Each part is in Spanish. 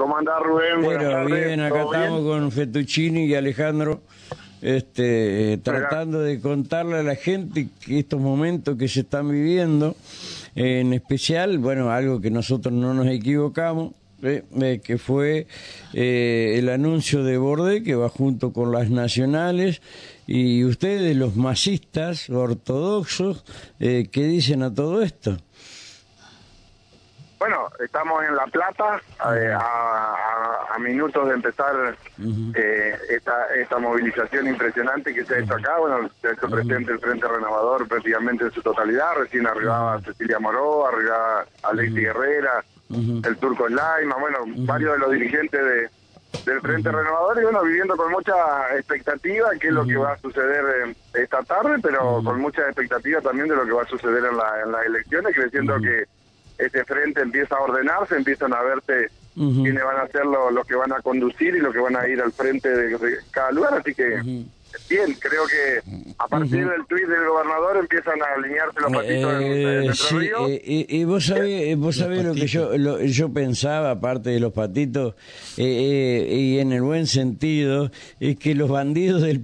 ¿Cómo andás, Rubén? Pero bien, acá ¿todo estamos bien? con Fettuccini y Alejandro, este, eh, tratando de contarle a la gente que estos momentos que se están viviendo, eh, en especial, bueno, algo que nosotros no nos equivocamos, eh, que fue eh, el anuncio de Borde, que va junto con las nacionales, y ustedes, los masistas ortodoxos, ¿qué dicen a todo esto? Bueno, estamos en La Plata, a, a- a minutos de empezar eh, esta, esta movilización impresionante que se ha hecho acá. Bueno, se ha hecho presente el Frente Renovador prácticamente en su totalidad. Recién arribaba Cecilia Moró, arribaba Alexi Guerrera, el Turco Laima, bueno, varios de los dirigentes de, del Frente Renovador y bueno, viviendo con mucha expectativa qué es lo que va a suceder eh, esta tarde, pero con mucha expectativa también de lo que va a suceder en, la- en las elecciones, creciendo que este frente empieza a ordenarse, empiezan a verse Ujú. quiénes van a ser lo- los que van a conducir y los que van a ir al frente de, de cada lugar, así que bien, creo que a partir del tuit del gobernador empiezan a alinearse los patitos en, en Eh, Entre sí, Ríos. eh, y, y vos sabés, eh, vos sabés lo que yo, lo- yo pensaba, aparte de los patitos, eh, eh, y en el buen sentido, es que los bandidos del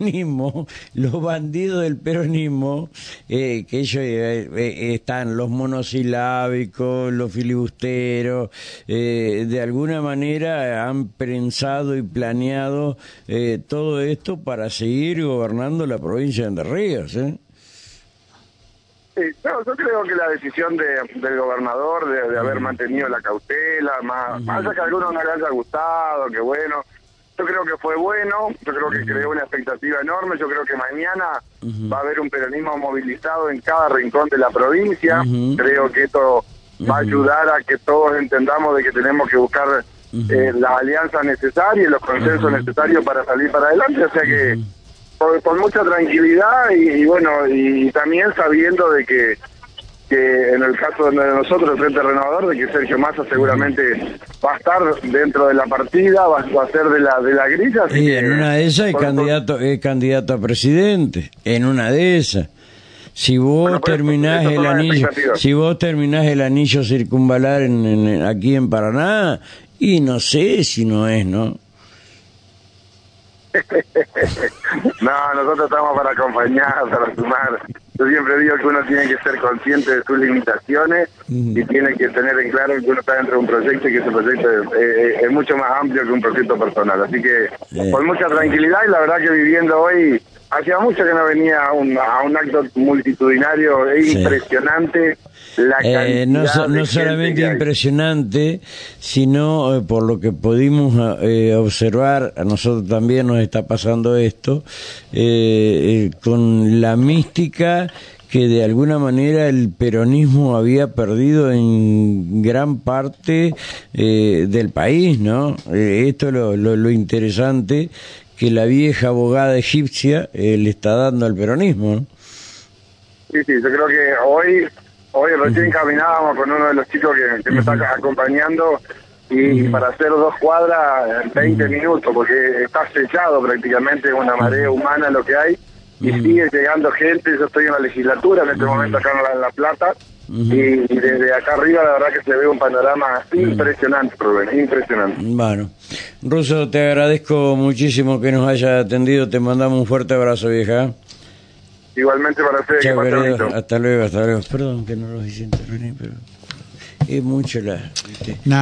peronismo, los bandidos del peronismo, eh, que ellos eh, eh, están los monosilábicos, los filibusteros, eh, de alguna manera han pensado y planeado eh, todo esto para seguir gobernando la provincia de Entre Ríos, ¿eh? No, yo creo que la decisión de, del gobernador de, de haber mantenido la cautela, más, más allá que a algunos no les haya gustado, que bueno, yo creo que fue bueno, yo creo que creó una expectativa enorme, yo creo que mañana va a haber un peronismo movilizado en cada rincón de la provincia, creo que esto va a ayudar a que todos entendamos de que tenemos que buscar eh, las alianzas necesarias y los consensos necesarios para salir para adelante, o sea que con, con mucha tranquilidad y, y bueno, y, también sabiendo de que, que en el caso de nosotros, el Frente Renovador, de que Sergio Massa seguramente va a estar dentro de la partida, va, va a ser de la de la grilla. Y en una de esas es candidato, es candidato a presidente, en una de esas. Si vos Bueno, terminás el anillo, si vos terminás el anillo circunvalar en, en- aquí en Paraná, y no sé si no es, ¿no? No, nosotros estamos para acompañar, para sumar. Yo siempre digo que uno tiene que ser consciente de sus limitaciones y tiene que tener en claro que uno está dentro de un proyecto y que ese proyecto es, es- es mucho más amplio que un proyecto personal. Así que Sí. con mucha tranquilidad y la verdad que viviendo hoy, hacía mucho que no venía a un, a un acto multitudinario Sí. impresionante. La Eh, no, so- no solamente impresionante, sino eh, por lo que pudimos eh, observar, a nosotros también nos está pasando esto, eh, eh, con la mística que de alguna manera el peronismo había perdido en gran parte eh, del país, ¿no? Eh, esto es lo, lo, lo interesante que la vieja abogada egipcia eh, le está dando al peronismo, ¿no? Sí, sí, yo creo que hoy, hoy recién caminábamos con uno de los chicos que, que me está acompañando y para hacer dos cuadras en 20 minutos, porque está sellado prácticamente una marea humana lo que hay y sigue llegando gente. Yo estoy en la legislatura en este momento acá en La, en La Plata y, y desde acá arriba la verdad que se ve un panorama impresionante, Rubén, impresionante. Bueno, Ruso, te agradezco muchísimo que nos haya atendido. Te mandamos un fuerte abrazo, vieja. Igualmente para ustedes, que pasen querido. Hasta luego, hasta luego. Perdón que no los hice intervenir, pero es mucho la... ¿viste? Nah.